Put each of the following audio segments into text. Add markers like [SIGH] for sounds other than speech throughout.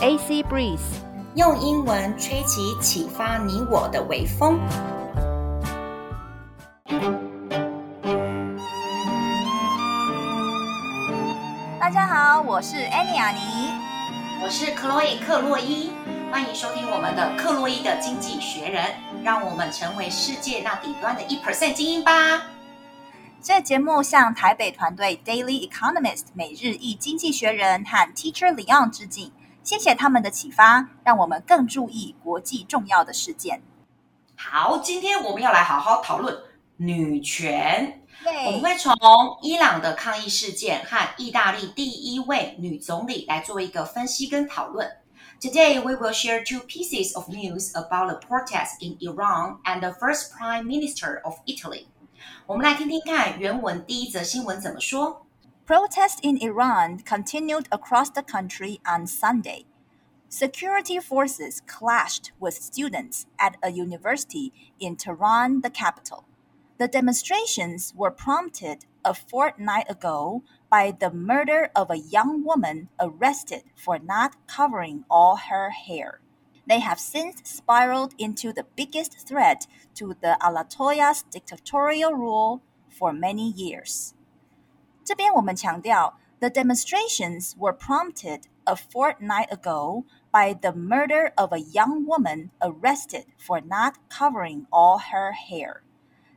AC Breeze，用英文吹起启发你我的微风。大家好，我是 Annie 亚妮，我是 Chloe 克洛伊，欢迎收听我们的克洛伊的经济学人，让我们成为世界那顶端的一 percent 精英吧。这节目向台北团队 Daily Economist 每日一经济学人和 Teacher Leon 致敬。谢谢他们的启发，让我们更注意国际重要的事件。好，今天我们要来好好讨论女权。对我们会从伊朗的抗议事件和意大利第一位女总理来做一个分析跟讨论。Today we will share two pieces of news about the protests in Iran and the first Prime Minister of Italy。我们来听听看原文第一则新闻怎么说。Protests in Iran continued across the country on Sunday. Security forces clashed with students at a university in Tehran, the capital. The demonstrations were prompted a fortnight ago by the murder of a young woman arrested for not covering all her hair. They have since spiraled into the biggest threat to the Ayatollah's dictatorial rule for many years. 这边我们强调，the demonstrations were prompted a fortnight ago by the murder of a young woman arrested for not covering all her hair。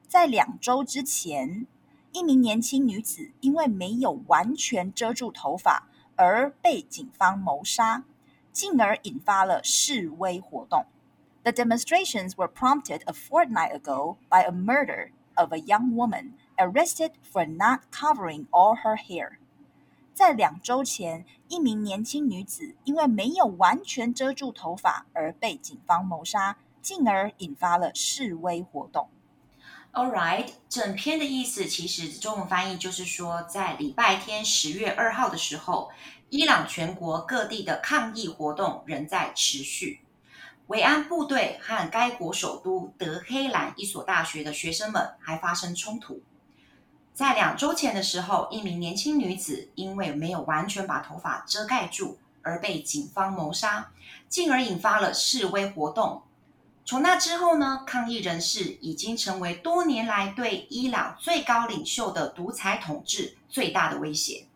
在两周之前，一名年轻女子因为没有完全遮住头发而被警方谋杀，进而引发了示威活动。The demonstrations were prompted a fortnight ago by a murder of a young woman arrested for not covering all her hair。在两周前，一名年轻女子因为没有完全遮住头发而被警方谋杀，进而引发了示威活动。All right，整篇的意思其实中文翻译就是说，在礼拜天十月二号的时候，伊朗全国各地的抗议活动仍在持续。维安部队和该国首都德黑兰一所大学的学生们还发生冲突。在两周前的时候，一名年轻女子因为没有完全把头发遮盖住而被警方谋杀，进而引发了示威活动。从那之后呢，抗议人士已经成为多年来对伊朗最高领袖的独裁统治最大的威胁。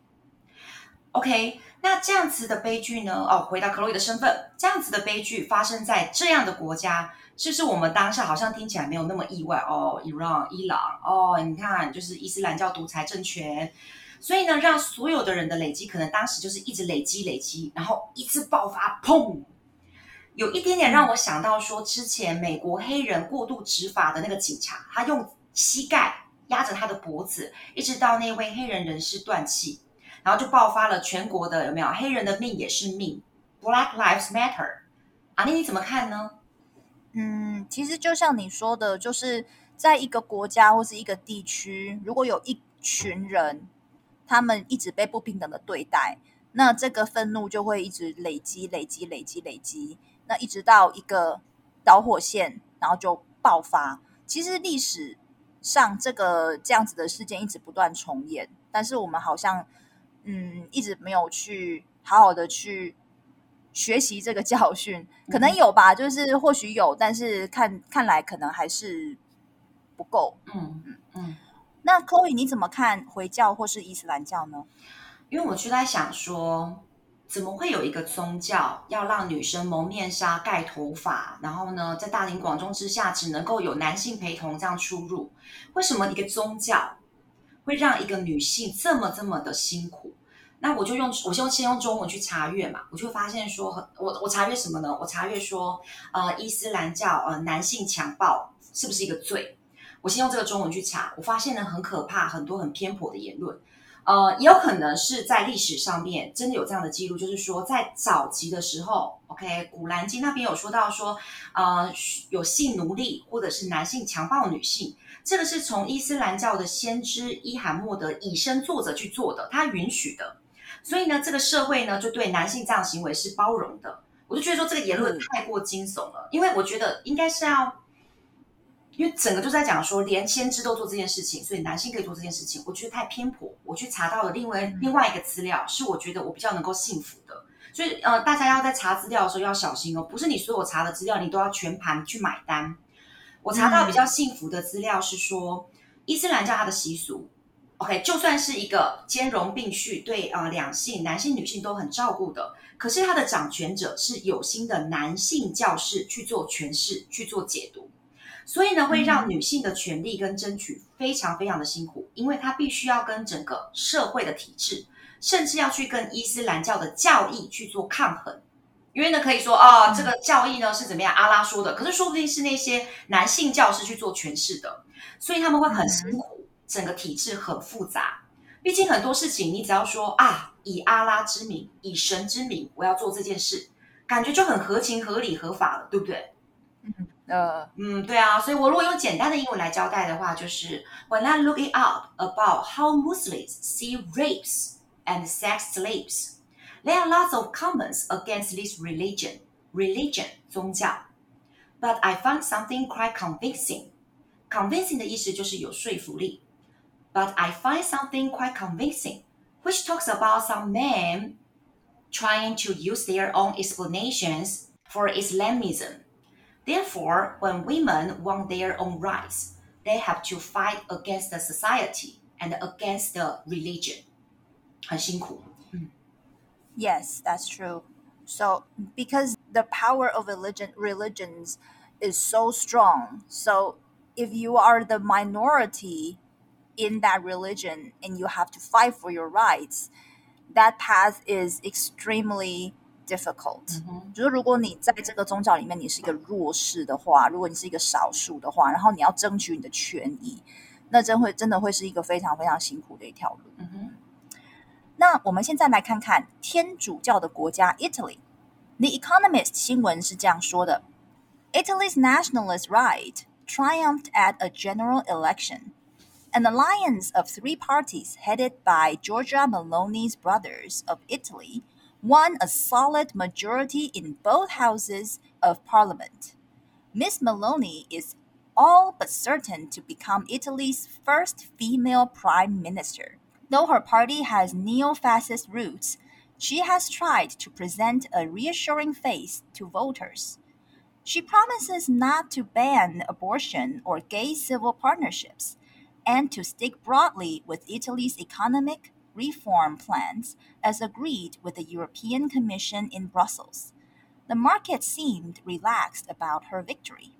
OK，那这样子的悲剧呢？哦，回到克洛伊的身份，这样子的悲剧发生在这样的国家。是不是我们当下好像听起来没有那么意外哦？Iran，伊朗哦，你看就是伊斯兰教独裁政权，所以呢，让所有的人的累积可能当时就是一直累积累积，然后一次爆发，砰！有一点点让我想到说，之前美国黑人过度执法的那个警察，他用膝盖压着他的脖子，一直到那位黑人人士断气，然后就爆发了全国的有没有？黑人的命也是命，Black Lives Matter。阿妮，你怎么看呢？嗯，其实就像你说的，就是在一个国家或是一个地区，如果有一群人，他们一直被不平等的对待，那这个愤怒就会一直累积、累积、累积、累积，那一直到一个导火线，然后就爆发。其实历史上这个这样子的事件一直不断重演，但是我们好像嗯一直没有去好好的去。学习这个教训可能有吧，就是或许有，但是看看来可能还是不够。嗯嗯嗯。那 Chloe 你怎么看回教或是伊斯兰教呢？因为我就在想说，怎么会有一个宗教要让女生蒙面纱、盖头发，然后呢，在大庭广众之下只能够有男性陪同这样出入？为什么一个宗教会让一个女性这么这么的辛苦？那我就用我先先用中文去查阅嘛，我就发现说，我我查阅什么呢？我查阅说，呃，伊斯兰教呃男性强暴是不是一个罪？我先用这个中文去查，我发现呢很可怕，很多很偏颇的言论，呃，也有可能是在历史上面真的有这样的记录，就是说在早期的时候，OK，古兰经那边有说到说，呃，有性奴隶或者是男性强暴女性，这个是从伊斯兰教的先知伊罕默德以身作则去做的，他允许的。所以呢，这个社会呢，就对男性这样行为是包容的。我就觉得说，这个言论太过惊悚了，因为我觉得应该是要因为整个就在讲说，连先知都做这件事情，所以男性可以做这件事情，我觉得太偏颇。我去查到了另外另外一个资料，是我觉得我比较能够信服的。所以呃，大家要在查资料的时候要小心哦，不是你所有查的资料你都要全盘去买单。我查到比较幸福的资料是说，伊斯兰教它的习俗，OK，就算是一个兼容并蓄，对呃两性男性女性都很照顾的。可是他的掌权者是有心的男性教士去做诠释、去做解读，所以呢，会让女性的权利跟争取非常非常的辛苦，因为他必须要跟整个社会的体制，甚至要去跟伊斯兰教的教义去做抗衡。因为呢，可以说啊、哦，这个教义呢是怎么样？阿拉说的，可是说不定是那些男性教师去做诠释的，所以他们会很辛苦，整个体制很复杂。毕竟很多事情，你只要说啊。以阿拉之名，以神之名，我要做这件事，感觉就很合情合理合法了，对不对？嗯呃嗯，对啊。所以我如果用简单的英文来交代的话，就是 When I look it up about how Muslims see rapes and sex slaves, there are lots of comments against this religion. Religion 宗教，but I found something quite convincing. Convincing 的意思就是有说服力 ，but I find something quite convincing. which talks about some men trying to use their own explanations for Islamism. Therefore, when women want their own rights, they have to fight against the society and against the religion. 很辛苦。Yes, that's true. So, because the power of religion, religions is so strong, so if you are the minority in that religion and you have to fight for your rights, that path is extremely difficult. 就是如果你在这个宗教里面你是一个弱势的话，如果你是一个少数的话，然后你要争取你的权益，那真会真的会是一个非常非常辛苦的一条路。那我们现在来看看天主教的国家 Italy。The Economist 新闻是这样说的：Italy's nationalist right triumphed at a general election. An alliance of three parties headed by Giorgia Maloney's brothers of Italy won a solid majority in both houses of parliament. Miss Maloney is all but certain to become Italy's first female prime minister. Though her party has neo fascist roots, she has tried to present a reassuring face to voters. She promises not to ban abortion or gay civil partnerships and to stick broadly with Italy's economic reform plans as agreed with the European Commission in Brussels. The market seemed relaxed about her victory.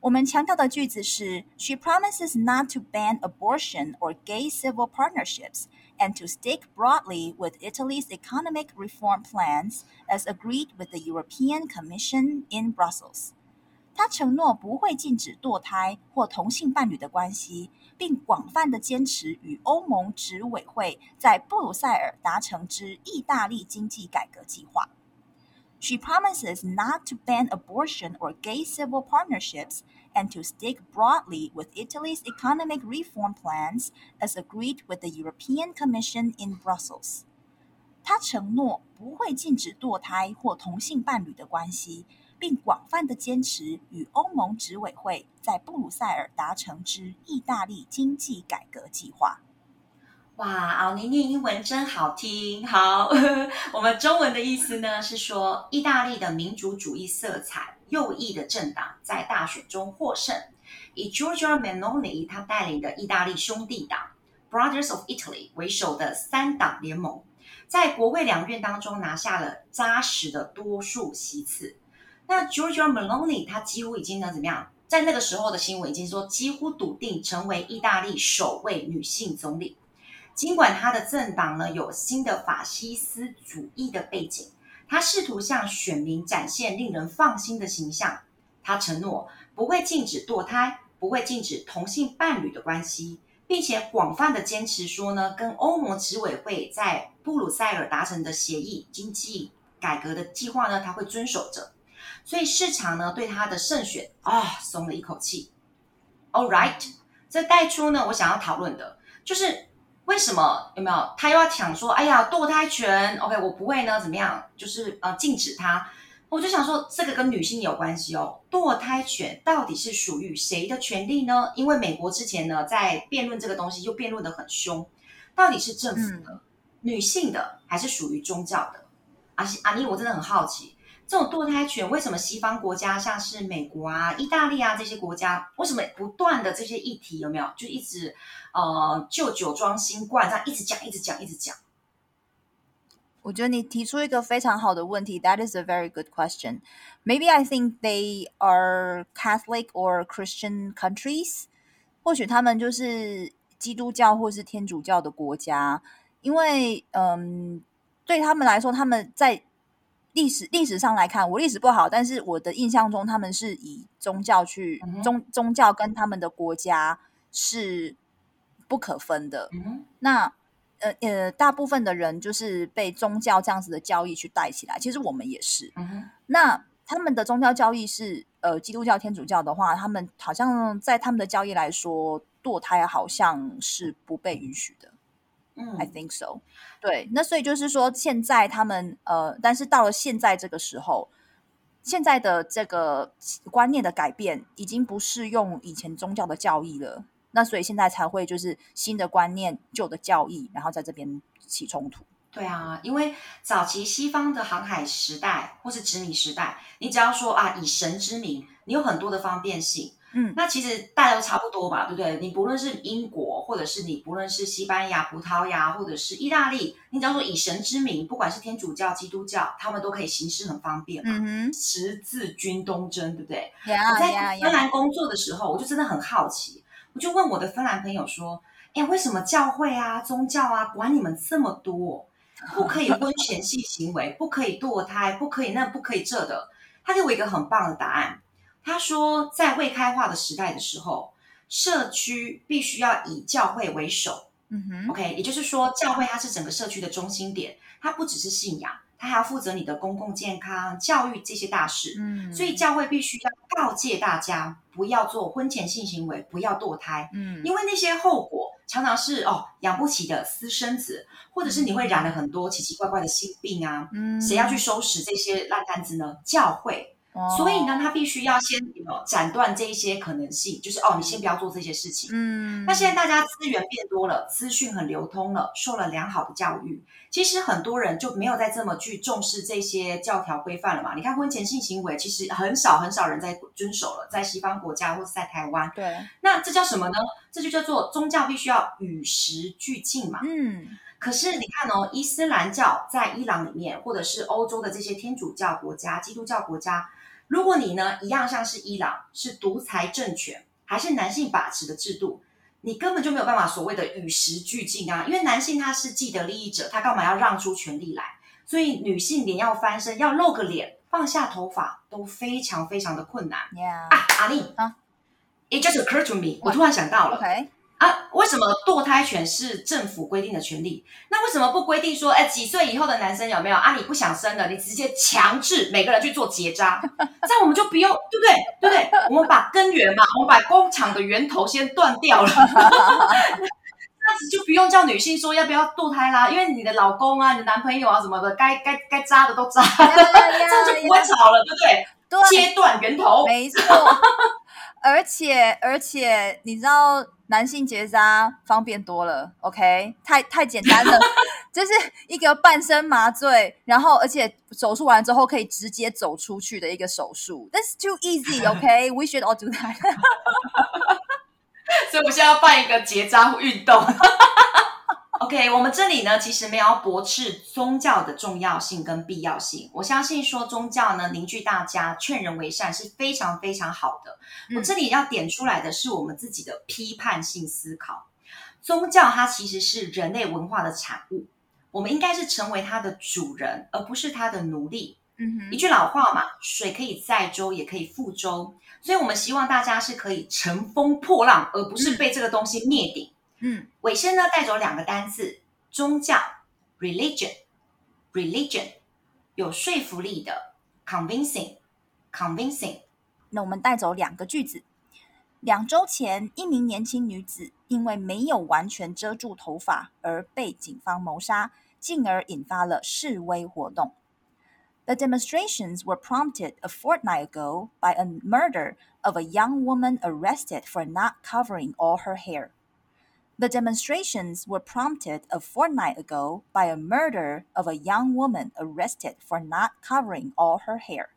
我们强调的句子是 She promises not to ban abortion or gay civil partnerships and to stick broadly with Italy's economic reform plans as agreed with the European Commission in Brussels. 她承诺不会禁止堕胎或同性伴侣的关系。 并广泛的坚持与欧盟执委会在布鲁塞尔达成之意大利经济改革计划。She promises not to ban abortion or gay civil partnerships and to stick broadly with Italy's economic reform plans as agreed with the European Commission in Brussels. 她承诺不会禁止堕胎或同性伴侣的关系。 并广泛的坚持与欧盟执委会在布鲁塞尔达成之意大利经济改革计划。哇，奥尼念英文真好听。好，[LAUGHS] 我们中文的意思呢是说，意大利的民主主义色彩右翼的政党在大选中获胜，以 Giorgia Meloni 他带领的意大利兄弟党 Brothers of Italy 为首的三党联盟，在国会两院当中拿下了扎实的多数席次。那 Giorgia Meloni 她几乎已经呢怎么样？在那个时候的新闻已经说，几乎笃定成为意大利首位女性总理。尽管她的政党呢有新的法西斯主义的背景，她试图向选民展现令人放心的形象。她承诺不会禁止堕胎，不会禁止同性伴侣的关系，并且广泛的坚持说呢，跟欧盟执委会在布鲁塞尔达成的协议、经济改革的计划呢，她会遵守着。所以市场呢对他的胜选啊、哦、松了一口气。All right，这带出呢我想要讨论的就是为什么有没有他又要抢说，哎呀堕胎权，OK 我不会呢怎么样，就是呃禁止他。我就想说，这个跟女性有关系哦。堕胎权到底是属于谁的权利呢？因为美国之前呢，在辩论这个东西，就辩论的很凶，到底是政府的、嗯、女性的，还是属于宗教的？阿西阿妮，我真的很好奇，这种堕胎权为什么西方国家，像是美国啊、意大利啊这些国家，为什么不断的这些议题有没有，就一直呃旧酒装新冠，这样一直讲、一直讲、一直讲？我觉得你提出一个非常好的问题，That is a very good question. Maybe I think they are Catholic or Christian countries. 或许他们就是基督教或是天主教的国家，因为嗯，对他们来说，他们在历史历史上来看，我历史不好，但是我的印象中，他们是以宗教去、mm -hmm. 宗宗教跟他们的国家是不可分的。Mm -hmm. 那。呃呃，大部分的人就是被宗教这样子的交易去带起来。其实我们也是。嗯。那他们的宗教交易是呃基督教、天主教的话，他们好像在他们的交易来说，堕胎好像是不被允许的。嗯，I think so。对，那所以就是说，现在他们呃，但是到了现在这个时候，现在的这个观念的改变，已经不适用以前宗教的教义了。那所以现在才会就是新的观念、旧的教义，然后在这边起冲突。对啊，因为早期西方的航海时代或是殖民时代，你只要说啊，以神之名，你有很多的方便性。嗯，那其实大家都差不多吧，对不对？你不论是英国，或者是你不论是西班牙、葡萄牙，或者是意大利，你只要说以神之名，不管是天主教、基督教，他们都可以行事很方便嘛。嗯哼，十字军东征，对不对我在芬兰工作的时候.我就真的很好奇。我就问我的芬兰朋友说：“哎，为什么教会啊、宗教啊管你们这么多？不可以婚前性行为，不可以堕胎，不可以那，不可以这的？”他给我一个很棒的答案。他说，在未开化的时代的时候，社区必须要以教会为首。嗯哼，OK，也就是说，教会它是整个社区的中心点，它不只是信仰。它还要负责你的公共健康、教育这些大事，嗯，所以教会必须要告诫大家不要做婚前性行为，不要堕胎，嗯，因为那些后果常常是哦养不起的私生子，或者是你会染了很多奇奇怪怪的性病啊，嗯，谁要去收拾这些烂摊子呢？教会。所以呢，他必须要先斩断这一些可能性，就是哦，你先不要做这些事情。嗯，那现在大家资源变多了，资讯很流通了，受了良好的教育，其实很多人就没有再这么去重视这些教条规范了嘛。你看婚前性行为，其实很少很少人在遵守了，在西方国家或者在台湾。对，那这叫什么呢？这就叫做宗教必须要与时俱进嘛。嗯，可是你看哦，伊斯兰教在伊朗里面，或者是欧洲的这些天主教国家、基督教国家。如果你呢，一样像是伊朗是独裁政权，还是男性把持的制度，你根本就没有办法所谓的与时俱进啊！因为男性他是既得利益者，他干嘛要让出权力来？所以女性连要翻身，要露个脸，放下头发都非常非常的困难。Yeah. 啊，阿丽啊，It just occurred to me，我突然想到了。Okay. 啊，为什么堕胎权是政府规定的权利？那为什么不规定说，哎，几岁以后的男生有没有啊？你不想生了，你直接强制每个人去做结扎，[LAUGHS] 这样我们就不用，对不对？对不对？我们把根源嘛，我们把工厂的源头先断掉了，[LAUGHS] 这样子就不用叫女性说要不要堕胎啦，因为你的老公啊，你的男朋友啊什么的，该该该扎的都扎，[LAUGHS] 这样就不会吵了，对不对？对，切断源头，没错。而且而且，你知道。男性结扎方便多了，OK，太太简单了，[LAUGHS] 这是一个半身麻醉，然后而且手术完之后可以直接走出去的一个手术，That's too easy，OK，We [LAUGHS] should all do that。[LAUGHS] 所以我们现在要办一个结扎运动。OK，我们这里呢，其实没有要驳斥宗教的重要性跟必要性。我相信说宗教呢，凝聚大家，劝人为善是非常非常好的。嗯。我这里要点出来的是我们自己的批判性思考。宗教它其实是人类文化的产物，我们应该是成为它的主人，而不是它的奴隶。嗯哼，一句老话嘛，水可以载舟，也可以覆舟。所以我们希望大家是可以乘风破浪，而不是被这个东西灭顶。嗯，尾声呢带走两个单字，宗教 religion，religion 有说服力的 convincing，convincing。那我们带走两个句子。两周前，一名年轻女子因为没有完全遮住头发而被警方谋杀，进而引发了示威活动。 The demonstrations were prompted a fortnight ago by a murder of a young woman arrested for not covering all her hair. The demonstrations were prompted a fortnight ago by a murder of a young woman arrested for not covering all her hair.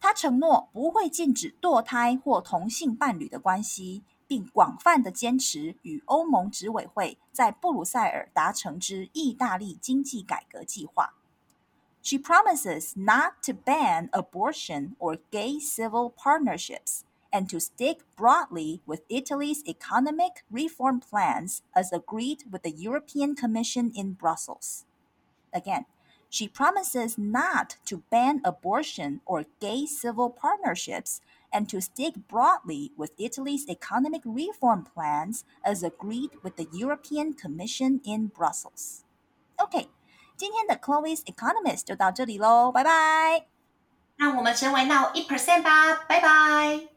他承诺不会禁止堕胎或同性伴侣的关系，并广泛的坚持与欧盟执委会在布鲁塞尔达成之意大利经济改革计划。She promises not to ban abortion or gay civil partnerships and to stick broadly with Italy's economic reform plans as agreed with the European Commission in Brussels. Again, she promises not to ban abortion or gay civil partnerships and to stick broadly with Italy's economic reform plans as agreed with the European Commission in Brussels. Okay. 今天的 Chloe's Economist 就到这里喽，拜拜。让我们成为 Now 1%吧，拜拜。